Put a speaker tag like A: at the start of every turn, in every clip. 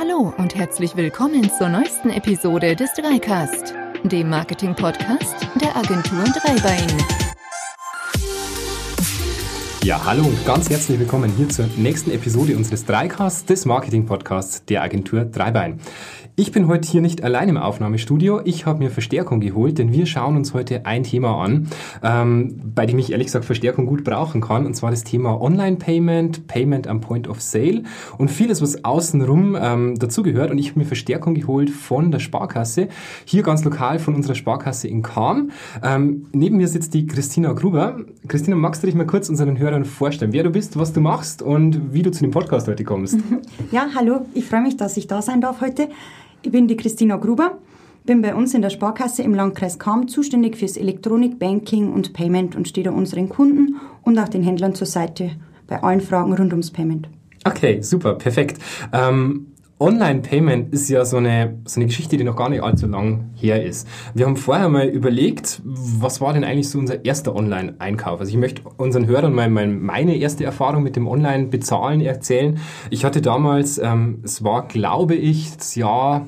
A: Hallo und herzlich willkommen zur neuesten Episode des Dreicast, dem Marketing-Podcast der Agentur Dreibein.
B: Ja, hallo und ganz herzlich willkommen hier zur nächsten Episode unseres Dreicasts des Marketing-Podcasts der Agentur Dreibein. Ich bin heute hier nicht allein im Aufnahmestudio. Ich habe mir Verstärkung geholt, denn wir schauen uns heute ein Thema an, ähm, bei dem ich ehrlich gesagt Verstärkung gut brauchen kann, und zwar das Thema Online-Payment, Payment am Point of Sale und vieles, was außenrum ähm, dazugehört. Und ich habe mir Verstärkung geholt von der Sparkasse, hier ganz lokal von unserer Sparkasse in Kam. Ähm, neben mir sitzt die Christina Gruber. Christina, magst du dich mal kurz unseren Hörern vorstellen, wer du bist, was du machst und wie du zu dem Podcast heute kommst?
C: Ja, hallo, ich freue mich, dass ich da sein darf heute. Ich bin die Christina Gruber, bin bei uns in der Sparkasse im Landkreis Kam zuständig fürs Elektronik, Banking und Payment und stehe da unseren Kunden und auch den Händlern zur Seite bei allen Fragen rund ums Payment.
B: Okay, super, perfekt. Ähm, Online-Payment ist ja so eine, so eine Geschichte, die noch gar nicht allzu lang her ist. Wir haben vorher mal überlegt, was war denn eigentlich so unser erster Online-Einkauf? Also ich möchte unseren Hörern mal meine erste Erfahrung mit dem Online-Bezahlen erzählen. Ich hatte damals, ähm, es war, glaube ich, das Jahr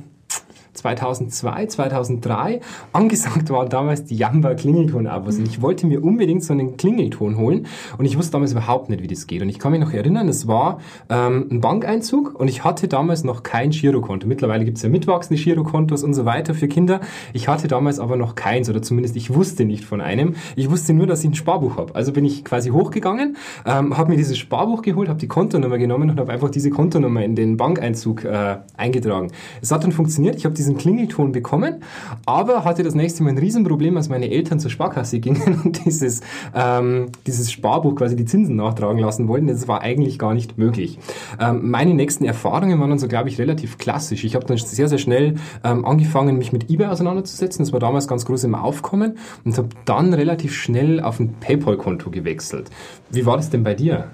B: 2002, 2003. Angesagt war damals die Jamba Klingelton-Abos. Und ich wollte mir unbedingt so einen Klingelton holen. Und ich wusste damals überhaupt nicht, wie das geht. Und ich kann mich noch erinnern, es war ähm, ein Bankeinzug und ich hatte damals noch kein Girokonto. Mittlerweile gibt es ja mitwachsende Girokontos und so weiter für Kinder. Ich hatte damals aber noch keins oder zumindest ich wusste nicht von einem. Ich wusste nur, dass ich ein Sparbuch habe. Also bin ich quasi hochgegangen, ähm, habe mir dieses Sparbuch geholt, habe die Kontonummer genommen und habe einfach diese Kontonummer in den Bankeinzug äh, eingetragen. Es hat dann funktioniert. Ich habe diesen Klingelton bekommen, aber hatte das nächste Mal ein Riesenproblem, als meine Eltern zur Sparkasse gingen und dieses, ähm, dieses Sparbuch quasi die Zinsen nachtragen lassen wollten. Das war eigentlich gar nicht möglich. Ähm, meine nächsten Erfahrungen waren dann so, glaube ich, relativ klassisch. Ich habe dann sehr, sehr schnell ähm, angefangen, mich mit eBay auseinanderzusetzen. Das war damals ganz groß im Aufkommen und habe dann relativ schnell auf ein PayPal-Konto gewechselt. Wie war das denn bei dir?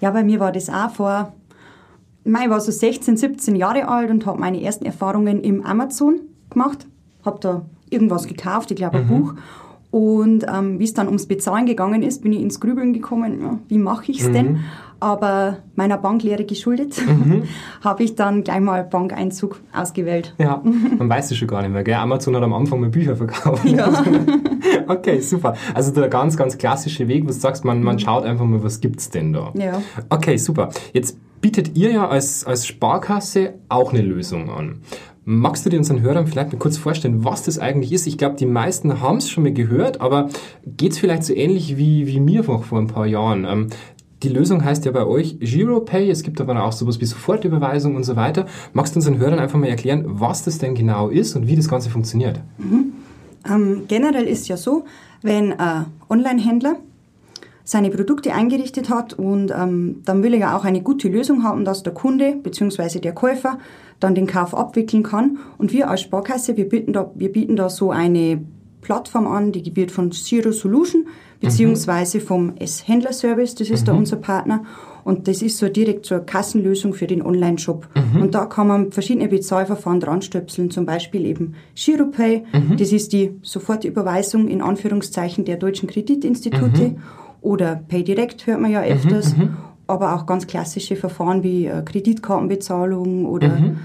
C: Ja, bei mir war das auch vor ich war so 16, 17 Jahre alt und habe meine ersten Erfahrungen im Amazon gemacht. Habe da irgendwas gekauft, ich glaube ein mhm. Buch. Und ähm, wie es dann ums Bezahlen gegangen ist, bin ich ins Grübeln gekommen, ja, wie mache ich es mhm. denn? Aber meiner Banklehre geschuldet, mhm. habe ich dann gleich mal Bankeinzug ausgewählt.
B: Ja, man weiß es schon gar nicht mehr, gell? Amazon hat am Anfang mal Bücher verkauft. Ja. okay, super. Also der ganz, ganz klassische Weg, wo du sagst, man, man mhm. schaut einfach mal, was gibt's denn da? Ja. Okay, super. Jetzt bietet ihr ja als, als Sparkasse auch eine Lösung an. Magst du dir unseren Hörern vielleicht mal kurz vorstellen, was das eigentlich ist? Ich glaube, die meisten haben es schon mal gehört, aber geht es vielleicht so ähnlich wie, wie mir vor, vor ein paar Jahren? Ähm, die Lösung heißt ja bei euch GiroPay, es gibt aber auch sowas wie Sofortüberweisung und so weiter. Magst du unseren Hörern einfach mal erklären, was das denn genau ist und wie das Ganze funktioniert?
C: Mhm. Ähm, generell ist ja so, wenn ein Online-Händler seine Produkte eingerichtet hat und ähm, dann will er ja auch eine gute Lösung haben, dass der Kunde bzw. der Käufer dann den Kauf abwickeln kann. Und wir als Sparkasse, wir bieten da, wir bieten da so eine Plattform an, die wird von Zero Solution beziehungsweise mhm. vom S-Händler Service, das ist mhm. da unser Partner. Und das ist so direkt zur Kassenlösung für den Online-Shop. Mhm. Und da kann man verschiedene Bezahlverfahren dranstöpseln, zum Beispiel eben GiroPay, mhm. das ist die Sofortüberweisung in Anführungszeichen der deutschen Kreditinstitute. Mhm. Oder PayDirect hört man ja mhm, öfters, mhm, aber auch ganz klassische Verfahren wie äh, Kreditkartenbezahlung oder mhm.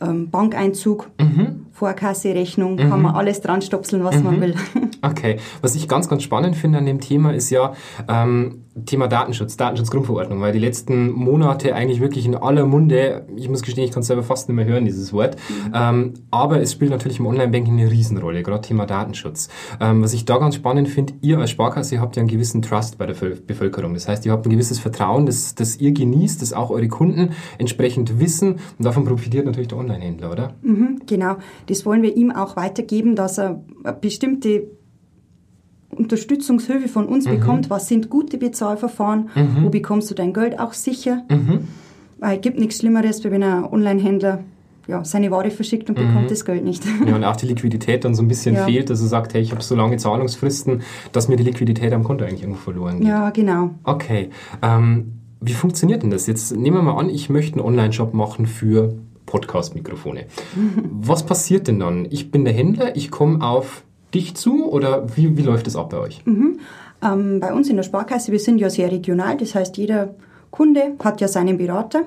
C: ähm, Bankeinzug, mhm. Vorkasse, Rechnung, kann man alles dran stopseln, was man will.
B: Okay, was ich ganz, ganz spannend finde an dem Thema ist ja, ähm, Thema Datenschutz, Datenschutzgrundverordnung, weil die letzten Monate eigentlich wirklich in aller Munde, ich muss gestehen, ich kann es selber fast nicht mehr hören, dieses Wort, mhm. ähm, aber es spielt natürlich im Online-Banking eine Riesenrolle, gerade Thema Datenschutz. Ähm, was ich da ganz spannend finde, ihr als Sparkasse habt ja einen gewissen Trust bei der Bevölkerung. Das heißt, ihr habt ein gewisses Vertrauen, das, das ihr genießt, das auch eure Kunden entsprechend wissen und davon profitiert natürlich der Online-Händler, oder?
C: Mhm, genau, das wollen wir ihm auch weitergeben, dass er bestimmte Unterstützungshilfe von uns mhm. bekommt, was sind gute Bezahlverfahren, mhm. wo bekommst du dein Geld auch sicher. Mhm. Weil es gibt nichts Schlimmeres, wenn ein Online-Händler ja, seine Ware verschickt und bekommt mhm. das Geld nicht.
B: Ja, und auch die Liquidität dann so ein bisschen ja. fehlt, dass er sagt, hey, ich habe so lange Zahlungsfristen, dass mir die Liquidität am Konto eigentlich irgendwo verloren geht.
C: Ja, genau.
B: Okay. Ähm, wie funktioniert denn das? Jetzt nehmen wir mal an, ich möchte einen Online-Shop machen für Podcast-Mikrofone. Was passiert denn dann? Ich bin der Händler, ich komme auf dich zu oder wie, wie läuft das ab bei euch?
C: Mhm. Ähm, bei uns in der Sparkasse, wir sind ja sehr regional, das heißt, jeder Kunde hat ja seinen Berater.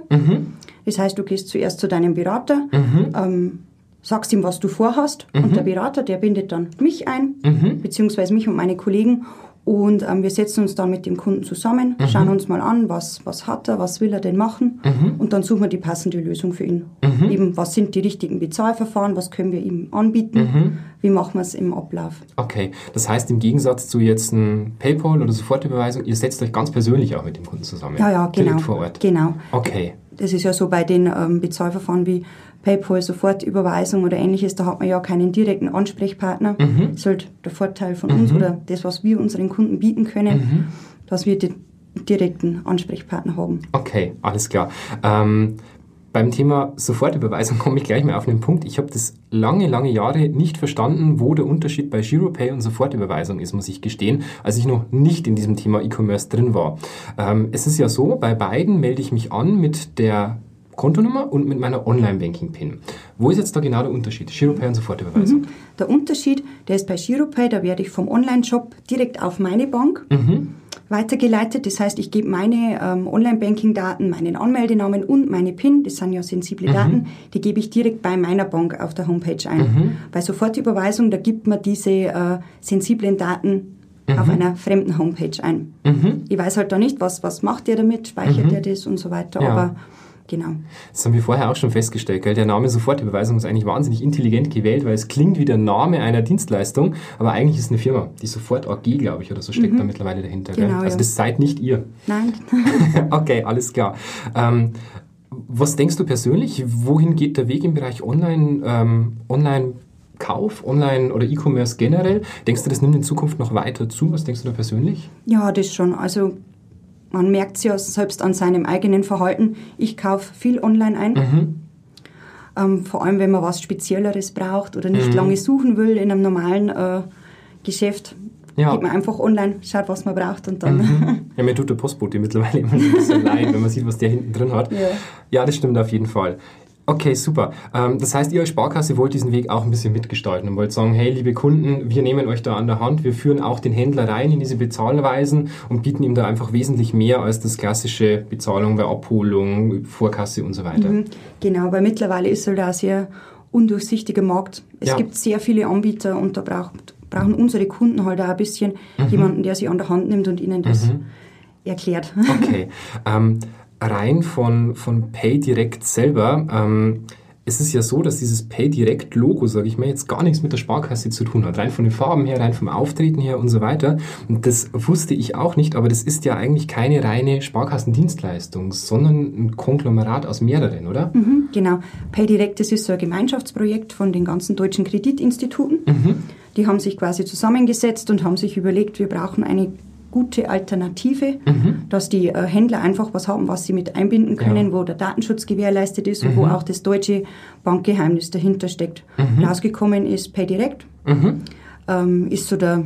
C: Das heißt, du gehst zuerst zu deinem Berater, ähm, sagst ihm, was du vorhast und der Berater, der bindet dann mich ein, beziehungsweise mich und meine Kollegen und ähm, wir setzen uns dann mit dem Kunden zusammen, schauen uns mal an, was, was hat er, was will er denn machen und dann suchen wir die passende Lösung für ihn. Eben, was sind die richtigen Bezahlverfahren, was können wir ihm anbieten, wie machen wir es im Ablauf.
B: Okay, das heißt im Gegensatz zu jetzt ein PayPal oder Sofortüberweisung, ihr setzt euch ganz persönlich auch mit dem Kunden zusammen.
C: Ja, ja, genau.
B: Direkt vor Ort.
C: Genau.
B: Okay.
C: Das ist ja so bei den ähm, Bezahlverfahren wie PayPal, Sofortüberweisung oder ähnliches, da hat man ja keinen direkten Ansprechpartner. Das ist halt der Vorteil von uns oder das, was wir unseren Kunden bieten können, dass wir den direkten Ansprechpartner haben.
B: Okay, alles klar. Ähm, beim Thema Sofortüberweisung komme ich gleich mal auf den Punkt. Ich habe das lange, lange Jahre nicht verstanden, wo der Unterschied bei GiroPay und Sofortüberweisung ist, muss ich gestehen, als ich noch nicht in diesem Thema E-Commerce drin war. Ähm, es ist ja so, bei beiden melde ich mich an mit der Kontonummer und mit meiner Online-Banking-PIN. Wo ist jetzt da genau der Unterschied? GiroPay und Sofortüberweisung.
C: Der Unterschied, der ist bei GiroPay, da werde ich vom Online-Shop direkt auf meine Bank weitergeleitet. Das heißt, ich gebe meine ähm, Online-Banking-Daten, meinen Anmeldenamen und meine PIN, das sind ja sensible Daten, die gebe ich direkt bei meiner Bank auf der Homepage ein. Bei Sofortüberweisung, da gibt man diese äh, sensiblen Daten auf einer fremden Homepage ein. Ich weiß halt da nicht, was, was macht der damit, speichert er das und so weiter,
B: Ja.
C: aber genau.
B: Das haben wir vorher auch schon festgestellt. Gell? Der Name Sofortüberweisung ist eigentlich wahnsinnig intelligent gewählt, weil es klingt wie der Name einer Dienstleistung, aber eigentlich ist es eine Firma. Die Sofort AG, glaube ich, oder so steckt da mittlerweile dahinter.
C: Genau,
B: Also
C: ja.
B: das seid nicht ihr.
C: Nein,
B: okay, alles klar. Ähm, was denkst du persönlich? Wohin geht der Weg im Bereich Online, ähm, Online Kauf, Online oder E-Commerce generell? Denkst du, das nimmt in Zukunft noch weiter zu? Was denkst du da persönlich?
C: Ja, das schon. Also man merkt es ja selbst an seinem eigenen Verhalten. Ich kaufe viel online ein.
B: Mhm.
C: Ähm, vor allem, wenn man was Spezielleres braucht oder
B: Mhm.
C: nicht lange suchen will in einem normalen äh, Geschäft.
B: Ja.
C: Geht man einfach online, schaut, was man braucht und dann.
B: Ja, mir tut der Postbote mittlerweile immer ein bisschen leid, wenn man sieht, was der hinten drin hat.
C: Ja.
B: ja, das stimmt auf jeden Fall. Okay, super. Ähm, das heißt, ihr als Sparkasse wollt diesen Weg auch ein bisschen mitgestalten und wollt sagen, hey, liebe Kunden, wir nehmen euch da an der Hand, wir führen auch den Händler rein in diese Bezahlweisen und bieten ihm da einfach wesentlich mehr als das klassische Bezahlung bei Abholung, Vorkasse und so weiter.
C: Genau, weil mittlerweile ist halt auch ein sehr undurchsichtiger Markt. Es
B: Ja.
C: gibt sehr viele Anbieter und da braucht, brauchen unsere Kunden halt auch ein bisschen
B: Mhm.
C: jemanden, der sie an der Hand nimmt und ihnen das erklärt.
B: Okay. ähm, rein von, von PayDirect selber, ähm, es ist ja so, dass dieses PayDirect-Logo, sage ich mal, jetzt gar nichts mit der Sparkasse zu tun hat. Rein von den Farben her, rein vom Auftreten her und so weiter. Und das wusste ich auch nicht, aber das ist ja eigentlich keine reine Sparkassendienstleistung, sondern ein Konglomerat aus mehreren, oder?
C: Mhm, genau. PayDirect, das ist so ein Gemeinschaftsprojekt von den ganzen deutschen Kreditinstituten. Die haben sich quasi zusammengesetzt und haben sich überlegt, wir brauchen eine gute Alternative, dass die äh, Händler einfach was haben, was sie mit einbinden können,
B: Ja.
C: wo der Datenschutz gewährleistet ist und wo auch das deutsche Bankgeheimnis dahinter steckt. Rausgekommen ist PayDirect, ähm, ist so der,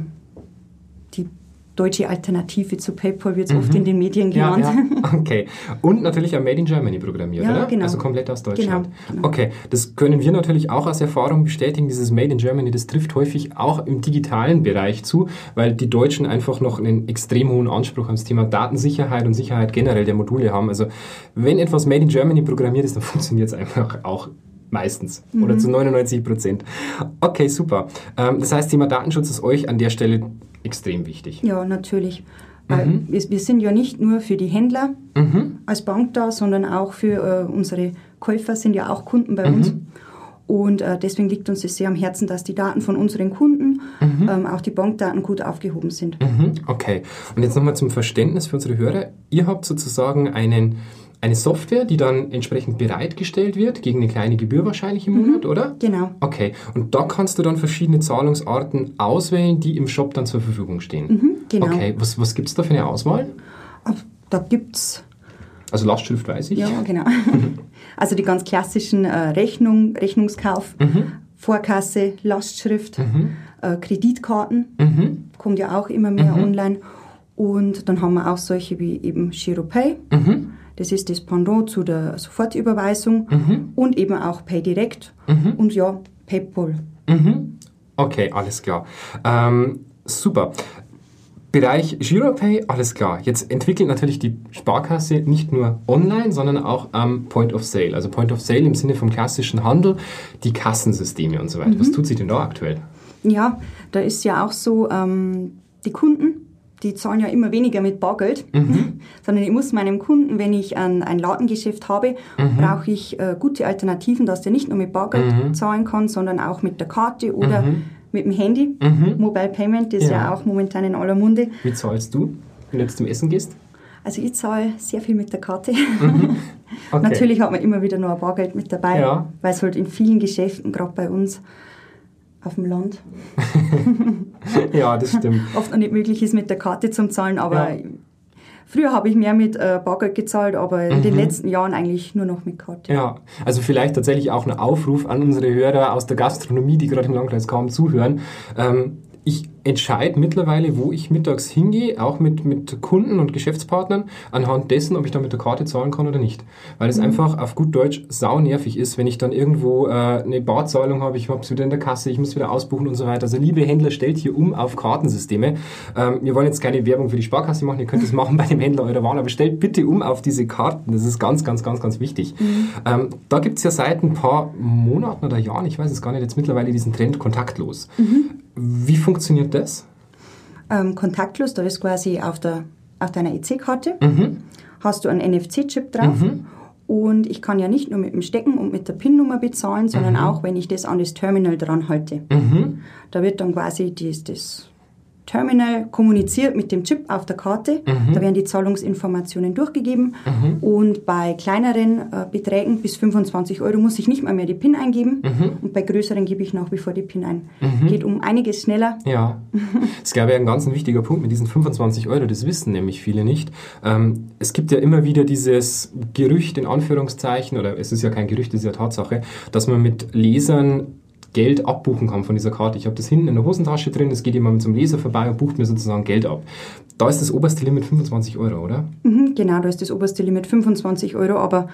C: deutsche Alternative zu PayPal, wird es oft in den Medien
B: Ja,
C: genannt.
B: ja, okay. Und natürlich auch Made in Germany programmiert,
C: Ja,
B: oder?
C: genau.
B: Also komplett aus Deutschland.
C: Genau, genau.
B: Okay, das können wir natürlich auch aus Erfahrung bestätigen. Dieses Made in Germany, das trifft häufig auch im digitalen Bereich zu, weil die Deutschen einfach noch einen extrem hohen Anspruch ans Thema Datensicherheit und Sicherheit generell der Module haben. Also wenn etwas Made in Germany programmiert ist, dann funktioniert es einfach auch meistens oder zu 99 Prozent. Okay, super. Ähm, das heißt, Thema Datenschutz ist euch an der Stelle extrem wichtig.
C: Ja, natürlich. Weil wir, wir sind ja nicht nur für die Händler als Bank da, sondern auch für äh, unsere Käufer sind ja auch Kunden bei uns. Und äh, deswegen liegt uns es sehr am Herzen, dass die Daten von unseren Kunden, ähm, auch die Bankdaten gut aufgehoben sind.
B: Mhm, Okay. Und jetzt nochmal zum Verständnis für unsere Hörer. Ihr habt sozusagen einen, eine Software, die dann entsprechend bereitgestellt wird, gegen eine kleine Gebühr wahrscheinlich im Monat, oder?
C: Genau.
B: Okay. Und da kannst du dann verschiedene Zahlungsarten auswählen, die im Shop dann zur Verfügung stehen.
C: genau.
B: Okay. Was, was gibt es da für eine Auswahl?
C: Da gibt's
B: Also Lastschrift weiß ich.
C: Ja, genau. Also die ganz klassischen äh, Rechnung, Rechnungskauf, Vorkasse, Lastschrift, äh, Kreditkarten, kommt ja auch immer mehr online. Und dann haben wir auch solche wie eben GiroPay. Das ist das Pendant zu der Sofortüberweisung und eben auch PayDirect und ja, PayPal.
B: Okay, alles klar. Ähm, super. Bereich Giropay, alles klar. Jetzt entwickelt natürlich die Sparkasse nicht nur online, sondern auch am Point of Sale. Also Point of Sale im Sinne vom klassischen Handel, die Kassensysteme und so weiter. Was tut sich denn da aktuell?
C: Ja, da ist ja auch so, ähm, die Kunden, die zahlen ja immer weniger mit Bargeld, sondern ich muss meinem Kunden, wenn ich ein, ein Ladengeschäft habe, brauche ich äh, gute Alternativen, dass der nicht nur mit Bargeld zahlen kann, sondern auch mit der Karte oder mit dem Handy. Mobile Payment ist ja.
B: Ja.
C: auch momentan in aller Munde.
B: Wie zahlst du, wenn du jetzt zum Essen gehst?
C: Also ich zahle sehr viel mit der Karte.
B: Okay.
C: Natürlich hat man immer wieder noch ein Bargeld mit dabei,
B: Ja.
C: weil es halt in vielen Geschäften, gerade bei uns auf dem Land,
B: Ja, das stimmt.
C: oft noch nicht möglich ist, mit der Karte zum Zahlen. Aber
B: Ja.
C: früher habe ich mehr mit äh, Bargeld gezahlt, aber in den letzten Jahren eigentlich nur noch mit Karte.
B: Ja, also vielleicht tatsächlich auch ein Aufruf an unsere Hörer aus der Gastronomie, die gerade im Landkreis kaum zuhören. Ähm, ich entscheide mittlerweile, wo ich mittags hingehe, auch mit, mit Kunden und Geschäftspartnern, anhand dessen, ob ich da mit der Karte zahlen kann oder nicht. Weil es einfach auf gut Deutsch sau nervig ist, wenn ich dann irgendwo äh, eine Barzahlung habe, ich habe es wieder in der Kasse, ich muss wieder ausbuchen und so weiter. Also liebe Händler, stellt hier um auf Kartensysteme. Ähm, wir wollen jetzt keine Werbung für die Sparkasse machen, ihr könnt es machen bei dem Händler eurer Wahl, aber stellt bitte um auf diese Karten. Das ist ganz, ganz, ganz, ganz wichtig. Ähm, da gibt es ja seit ein paar Monaten oder Jahren, ich weiß es gar nicht, jetzt mittlerweile diesen Trend kontaktlos. Wie funktioniert das?
C: Ähm, kontaktlos, da ist quasi auf, der, auf deiner EC-Karte,
B: Mhm.
C: hast du einen NFC-Chip drauf. Und ich kann ja nicht nur mit dem Stecken und mit der PIN-Nummer bezahlen, sondern
B: Mhm.
C: auch, wenn ich das an das Terminal dran halte. Da wird dann quasi das, das Terminal kommuniziert mit dem Chip auf der Karte.
B: Mhm.
C: Da werden die Zahlungsinformationen durchgegeben. Und bei kleineren äh, Beträgen bis 25 Euro muss ich nicht mal mehr die PIN eingeben.
B: Mhm.
C: Und bei größeren gebe ich nach wie vor die PIN ein. Geht um einiges schneller.
B: Ja, das ist, glaube ich, ein ganz wichtiger Punkt mit diesen 25 Euro. Das wissen nämlich viele nicht. Ähm, es gibt ja immer wieder dieses Gerücht, in Anführungszeichen, oder es ist ja kein Gerücht, es ist ja Tatsache, dass man mit Lesern Geld abbuchen kann von dieser Karte. Ich habe das hinten in der Hosentasche drin, es geht jemand zum Leser vorbei und bucht mir sozusagen Geld ab. Da ist das oberste Limit 25 Euro, oder?
C: Mhm, genau, da ist das oberste Limit 25 Euro, aber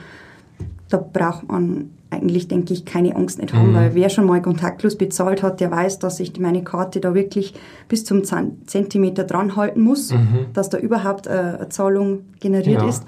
C: da braucht man eigentlich, denke ich, keine Angst nicht haben, weil wer schon mal kontaktlos bezahlt hat, der weiß, dass ich meine Karte da wirklich bis zum Zentimeter dran halten muss, dass da überhaupt äh, eine Zahlung generiert
B: Ja.
C: ist.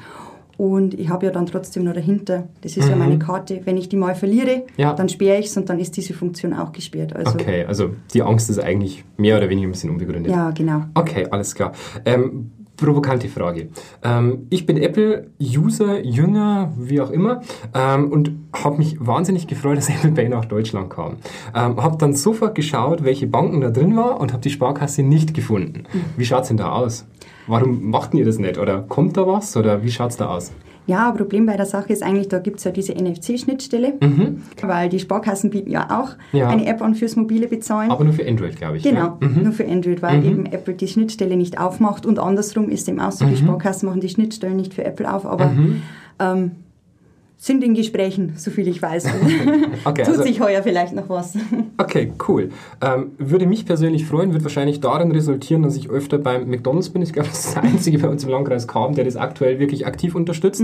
C: Und ich habe ja dann trotzdem noch dahinter, das ist ja meine Karte, wenn ich die mal verliere,
B: Ja.
C: dann sperre ich es und dann ist diese Funktion auch gesperrt. Also,
B: Okay, also die Angst ist eigentlich mehr oder weniger ein bisschen unbegründet.
C: Ja, genau.
B: Okay, alles klar. Ähm, provokante Frage. Ähm, ich bin Apple-User, Jünger, wie auch immer, ähm, und habe mich wahnsinnig gefreut, dass Apple Pay nach Deutschland kam. Ähm, habe dann sofort geschaut, welche Banken da drin war und habe die Sparkasse nicht gefunden. Wie schaut's denn da aus? Warum macht ihr das nicht? Oder kommt da was? Oder wie schaut's da aus?
C: Ja, Problem bei der Sache ist eigentlich, da gibt's ja diese NFC-Schnittstelle, weil die Sparkassen bieten ja auch
B: Mhm. Ja.
C: eine App an fürs mobile Bezahlen.
B: Aber nur für Android, glaube ich.
C: Genau,
B: Ja? Mhm.
C: nur für Android, weil eben Apple die Schnittstelle nicht aufmacht und andersrum ist dem auch so,
B: Mhm.
C: die Sparkassen machen die Schnittstellen nicht für Apple auf, aber ähm, sind in Gesprächen, so viel ich weiß.
B: Okay,
C: Tut
B: also-
C: sich heuer vielleicht noch was.
B: Okay, cool. Ähm, würde mich persönlich freuen, wird wahrscheinlich darin resultieren, dass ich öfter beim McDonalds bin. Ich glaube, das ist der einzige bei uns im Landkreis Kamen, der das aktuell wirklich aktiv unterstützt.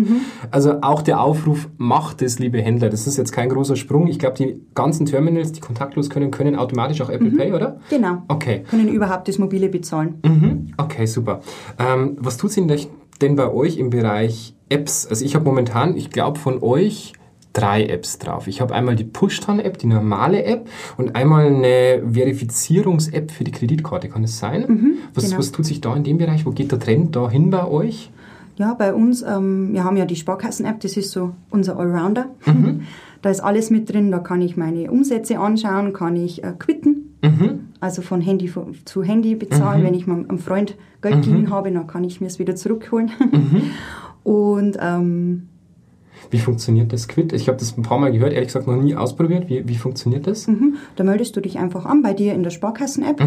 B: Also auch der Aufruf, macht es, liebe Händler. Das ist jetzt kein großer Sprung. Ich glaube, die ganzen Terminals, die kontaktlos können, können automatisch auch Apple Pay, oder?
C: Genau.
B: Okay.
C: Können überhaupt das mobile bezahlen.
B: Mhm. Okay, super. Ähm, was tut sich denn bei euch im Bereich Apps? Also ich habe momentan, ich glaube von euch drei Apps drauf. Ich habe einmal die Push-App, die normale App und einmal eine Verifizierungs-App für die Kreditkarte. Kann das sein? was,
C: genau.
B: was tut sich da in dem Bereich? Wo geht der Trend da hin bei euch?
C: Ja, bei uns, ähm, wir haben ja die Sparkassen-App, das ist so unser Allrounder. Da ist alles mit drin, da kann ich meine Umsätze anschauen, kann ich äh, quitten, also von Handy zu Handy bezahlen. Wenn ich mal einem Freund Geld geliehen habe, dann kann ich mir es wieder zurückholen. Und ähm,
B: Wie funktioniert das Quid? Ich habe das ein paar Mal gehört, ehrlich gesagt noch nie ausprobiert. Wie, wie funktioniert das?
C: mhm, da meldest du dich einfach an bei dir in der Sparkassen-App.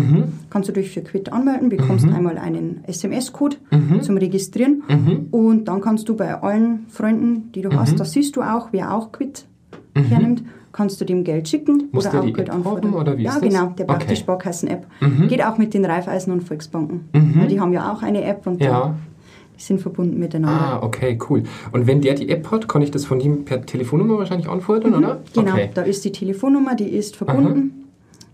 C: Kannst du dich für Quid anmelden, bekommst einmal einen SMS-Code zum Registrieren und dann kannst du bei allen Freunden, die du hast, das siehst du auch, wer auch Quid hernimmt, kannst du dem Geld schicken
B: Muss
C: oder
B: der
C: auch Geld
B: App
C: anfordern.
B: oder wie
C: ja,
B: ist das?
C: genau, der braucht
B: Okay. Mhm.
C: die Sparkassen-App. Geht auch mit den Raiffeisen und Volksbanken, weil die haben ja auch eine App und
B: Ja.
C: Die sind verbunden miteinander.
B: Ah, okay, cool. Und wenn der die App hat, kann ich das von ihm per Telefonnummer wahrscheinlich anfordern, oder?
C: Genau,
B: Okay.
C: da ist die Telefonnummer, die ist verbunden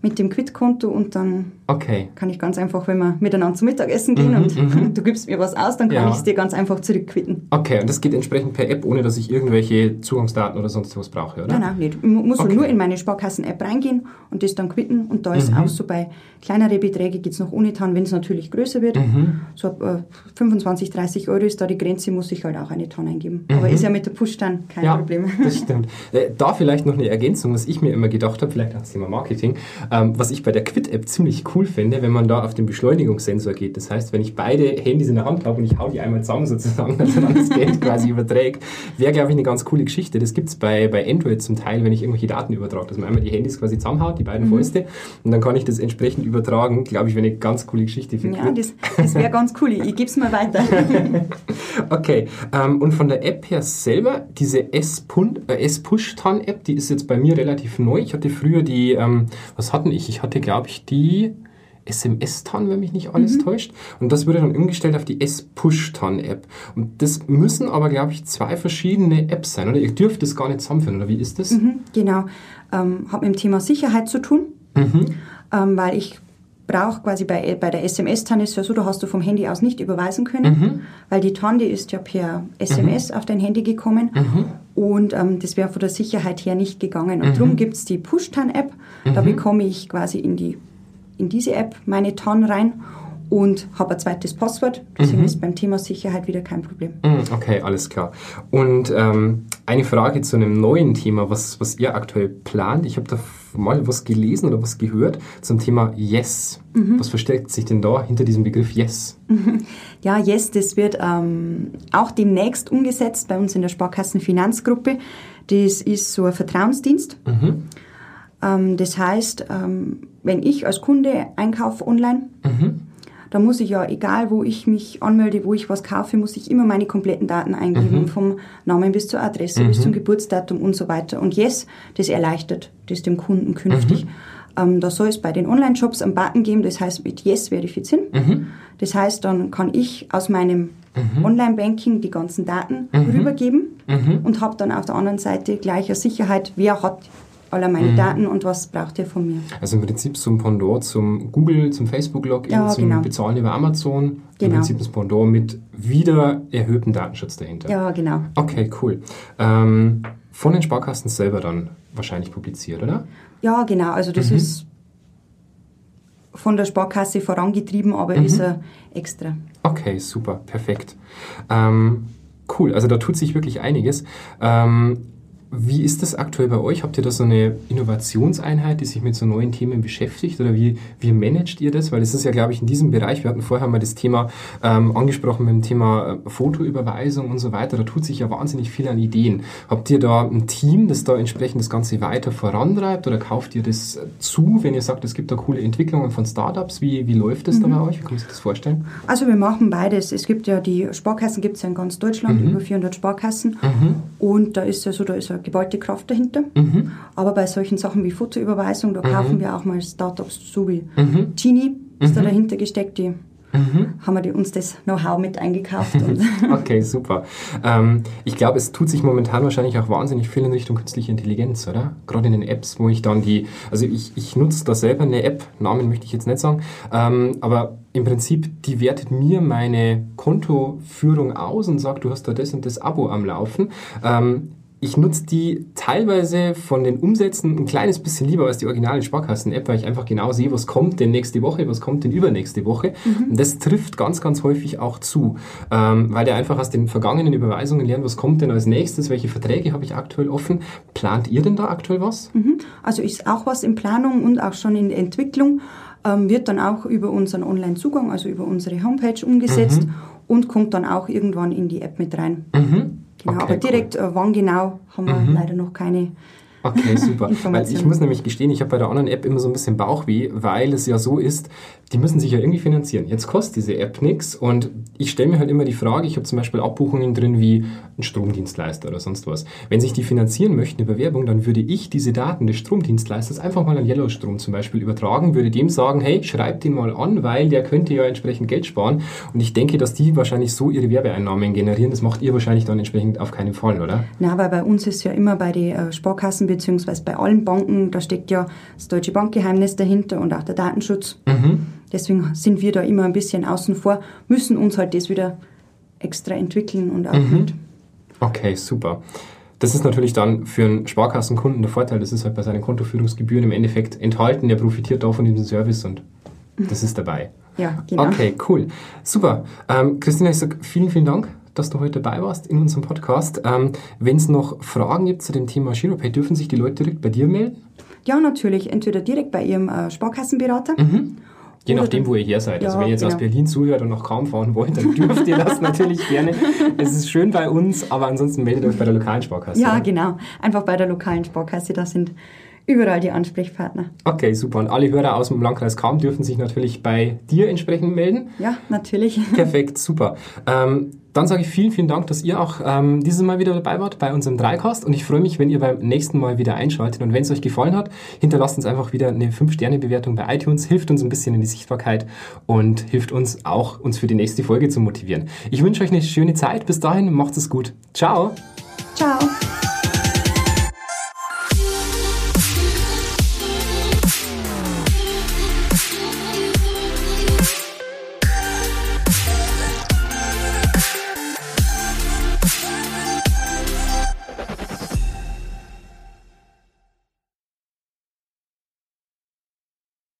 C: mit dem Quitkonto und dann
B: Okay.
C: kann ich ganz einfach, wenn wir miteinander zum Mittagessen gehen und du gibst mir was aus, dann kann
B: Mhm, Ja.
C: ich es dir ganz einfach zurückquitten.
B: Okay, und das geht entsprechend per App, ohne dass ich irgendwelche Zugangsdaten oder sonst was brauche, oder?
C: Nein, nein, nicht. Ich mu- muss
B: Okay.
C: nur in meine Sparkassen-App reingehen und das dann quitten. Und da ist auch so bei kleinere Beträge geht es noch ohne TAN, wenn es natürlich größer wird. So ab äh, 25, 30 Euro ist da die Grenze, muss ich halt auch eine TAN eingeben. Aber ist ja mit der Push-TAN kein
B: ja,
C: Problem.
B: das stimmt. Äh, Da vielleicht noch eine Ergänzung, was ich mir immer gedacht habe, vielleicht ans Thema Marketing, ähm, was ich bei der Quit-App ziemlich cool finde, wenn man da auf den Beschleunigungssensor geht. Das heißt, wenn ich beide Handys in der Hand habe und ich hau die einmal zusammen sozusagen, dass man das Geld quasi überträgt, wäre, glaube ich, eine ganz coole Geschichte. Das gibt es bei, bei Android zum Teil, wenn ich irgendwelche Daten übertrage, dass man einmal die Handys quasi zusammenhaut, die beiden Fäuste, und dann kann ich das entsprechend übertragen. Glaube ich, wäre eine ganz coole Geschichte für
C: Ja,
B: Quit.
C: das, das wäre ganz cool. Ich, gebe es mal weiter.
B: Okay, ähm, und von der App her selber, diese S-Pun- äh, S-Push-Tan-App, die ist jetzt bei mir relativ neu. Ich hatte früher die, ähm, was hatten ich? Ich hatte, glaube ich, die SMS-Tan, wenn mich nicht alles täuscht. Und das wurde dann umgestellt auf die S-Push-Tan-App. Und das müssen aber, glaube ich, zwei verschiedene Apps sein, oder? Ihr dürft das gar nicht zusammenfinden, oder wie ist das?
C: Mhm, genau. Ähm, hat mit dem Thema Sicherheit zu tun, ähm, weil ich brauche quasi bei, bei der SMS-TAN ist ja so, da hast du vom Handy aus nicht überweisen können, weil die TAN, die ist ja per SMS auf dein Handy gekommen. Und ähm, das wäre von der Sicherheit her nicht gegangen. Und darum gibt es die Push-TAN-App, da bekomme ich quasi in, die, in diese App meine TAN rein und habe ein zweites Passwort, deswegen ist beim Thema Sicherheit wieder kein Problem.
B: Mm, Okay, alles klar. Und ähm, eine Frage zu einem neuen Thema, was, was ihr aktuell plant. Ich habe da mal was gelesen oder was gehört zum Thema Yes. Was versteckt sich denn da hinter diesem Begriff Yes?
C: Ja, yes, das wird ähm, auch demnächst umgesetzt bei uns in der Sparkassenfinanzgruppe. Das ist so ein Vertrauensdienst. Ähm, das heißt, ähm, wenn ich als Kunde einkaufe online, da muss ich ja, egal wo ich mich anmelde, wo ich was kaufe, muss ich immer meine kompletten Daten eingeben, vom Namen bis zur Adresse, bis zum Geburtsdatum und so weiter. Und Yes, das erleichtert das dem Kunden künftig. Ähm, da soll es bei den Online-Shops einen Button geben, das heißt mit Yes verifizieren. Das heißt, dann kann ich aus meinem Online-Banking die ganzen Daten rübergeben und habe dann auf der anderen Seite gleich eine Sicherheit, wer hat alle meine Daten und was braucht ihr von mir.
B: Also im Prinzip zum Pendant zum Google, zum Facebook-Login,
C: Ja,
B: zum
C: genau.
B: Bezahlen über Amazon. Im
C: Genau.
B: Prinzip das Pendant mit wieder erhöhtem Datenschutz dahinter.
C: Ja, genau.
B: Okay, cool. Ähm, von den Sparkassen selber dann wahrscheinlich publiziert, oder?
C: Ja, genau. Also das ist von der Sparkasse vorangetrieben, aber ist er extra.
B: Okay, super, perfekt. Ähm, cool, also da tut sich wirklich einiges. Ähm, wie ist das aktuell bei euch? Habt ihr da so eine Innovationseinheit, die sich mit so neuen Themen beschäftigt? Oder wie, wie managt ihr das? Weil es ist ja, glaube ich, in diesem Bereich, wir hatten vorher mal das Thema ähm, angesprochen mit dem Thema äh, Fotoüberweisung und so weiter, da tut sich ja wahnsinnig viel an Ideen. Habt ihr da ein Team, das da entsprechend das Ganze weiter vorantreibt oder kauft ihr das äh, zu, wenn ihr sagt, es gibt da coole Entwicklungen von Startups? Wie, wie läuft das da bei euch? Wie kann man sich das vorstellen?
C: Also wir machen beides. Es gibt ja die Sparkassen, gibt es ja in ganz Deutschland, über 400 Sparkassen. Und da ist ja so, da ist eine geballte Kraft dahinter. Aber bei solchen Sachen wie Fotoüberweisung, da kaufen wir auch mal Startups, so wie Genie ist da dahinter gesteckt, die haben wir uns das Know-how mit eingekauft.
B: Okay, super. Ähm, ich glaube, es tut sich momentan wahrscheinlich auch wahnsinnig viel in Richtung künstliche Intelligenz, oder? Gerade in den Apps, wo ich dann die, also ich, ich nutze da selber eine App, Namen möchte ich jetzt nicht sagen, ähm, aber im Prinzip, die wertet mir meine Kontoführung aus und sagt, du hast da das und das Abo am Laufen. Ähm, ich nutze die teilweise von den Umsätzen ein kleines bisschen lieber als die originale Sparkassen-App, weil ich einfach genau sehe, was kommt denn nächste Woche, was kommt denn übernächste Woche. Und das trifft ganz, ganz häufig auch zu, ähm, weil der einfach aus den vergangenen Überweisungen lernt, was kommt denn als nächstes, welche Verträge habe ich aktuell offen. Plant ihr denn da aktuell was?
C: Also ist auch was in Planung und auch schon in Entwicklung, ähm, wird dann auch über unseren Online-Zugang, also über unsere Homepage umgesetzt und kommt dann auch irgendwann in die App mit rein. Genau,
B: Okay,
C: aber
B: cool.
C: direkt, äh, wann genau, haben wir leider noch keine.
B: Okay, super. weil ich muss nämlich gestehen, ich habe bei der anderen App immer so ein bisschen Bauchweh, weil es ja so ist, die müssen sich ja irgendwie finanzieren. Jetzt kostet diese App nichts und ich stelle mir halt immer die Frage, ich habe zum Beispiel Abbuchungen drin wie ein Stromdienstleister oder sonst was. Wenn sich die finanzieren möchten über Werbung, dann würde ich diese Daten des Stromdienstleisters einfach mal an Yellowstrom zum Beispiel übertragen, würde dem sagen, hey, schreib den mal an, weil der könnte ja entsprechend Geld sparen und ich denke, dass die wahrscheinlich so ihre Werbeeinnahmen generieren. Das macht ihr wahrscheinlich dann entsprechend auf keinen Fall, oder?
C: Na, weil bei uns ist ja immer bei den äh, Sparkassen beziehungsweise bei allen Banken, da steckt ja das deutsche Bankgeheimnis dahinter und auch der Datenschutz.
B: Mhm.
C: Deswegen sind wir da immer ein bisschen außen vor, müssen uns halt das wieder extra entwickeln und auch
B: Mhm.
C: mit.
B: Okay, super. Das ist natürlich dann für einen Sparkassenkunden der Vorteil, das ist halt bei seinen Kontoführungsgebühren im Endeffekt enthalten, der profitiert da von diesem Service und das ist dabei.
C: Ja, genau.
B: Okay, cool. Super. Ähm, Christina, ich sage vielen, vielen Dank, dass du heute dabei warst in unserem Podcast. Ähm, Wenn es noch Fragen gibt zu dem Thema Giropay, dürfen sich die Leute direkt bei dir melden?
C: Ja, natürlich, entweder direkt bei Ihrem äh, Sparkassenberater.
B: Je
C: Oder
B: nachdem, wo ihr her seid. also
C: Ja,
B: wenn ihr jetzt aus
C: genau.
B: Berlin zuhört und nach Kaum fahren wollt, dann dürft ihr das natürlich gerne. Es ist schön bei uns, aber ansonsten meldet euch bei der lokalen Sparkasse.
C: Ja, genau. Einfach bei der lokalen Sparkasse, da sind überall die Ansprechpartner.
B: Okay, super. Und alle Hörer aus dem Landkreis Kaum dürfen sich natürlich bei dir entsprechend melden.
C: Ja, natürlich.
B: Perfekt, super. Ähm, dann sage ich vielen, vielen Dank, dass ihr auch ähm, dieses Mal wieder dabei wart bei unserem Dreicast und ich freue mich, wenn ihr beim nächsten Mal wieder einschaltet und wenn es euch gefallen hat, hinterlasst uns einfach wieder eine 5-Sterne-Bewertung bei iTunes, hilft uns ein bisschen in die Sichtbarkeit und hilft uns auch, uns für die nächste Folge zu motivieren. Ich wünsche euch eine schöne Zeit. Bis dahin, macht es gut. Ciao.
C: Ciao.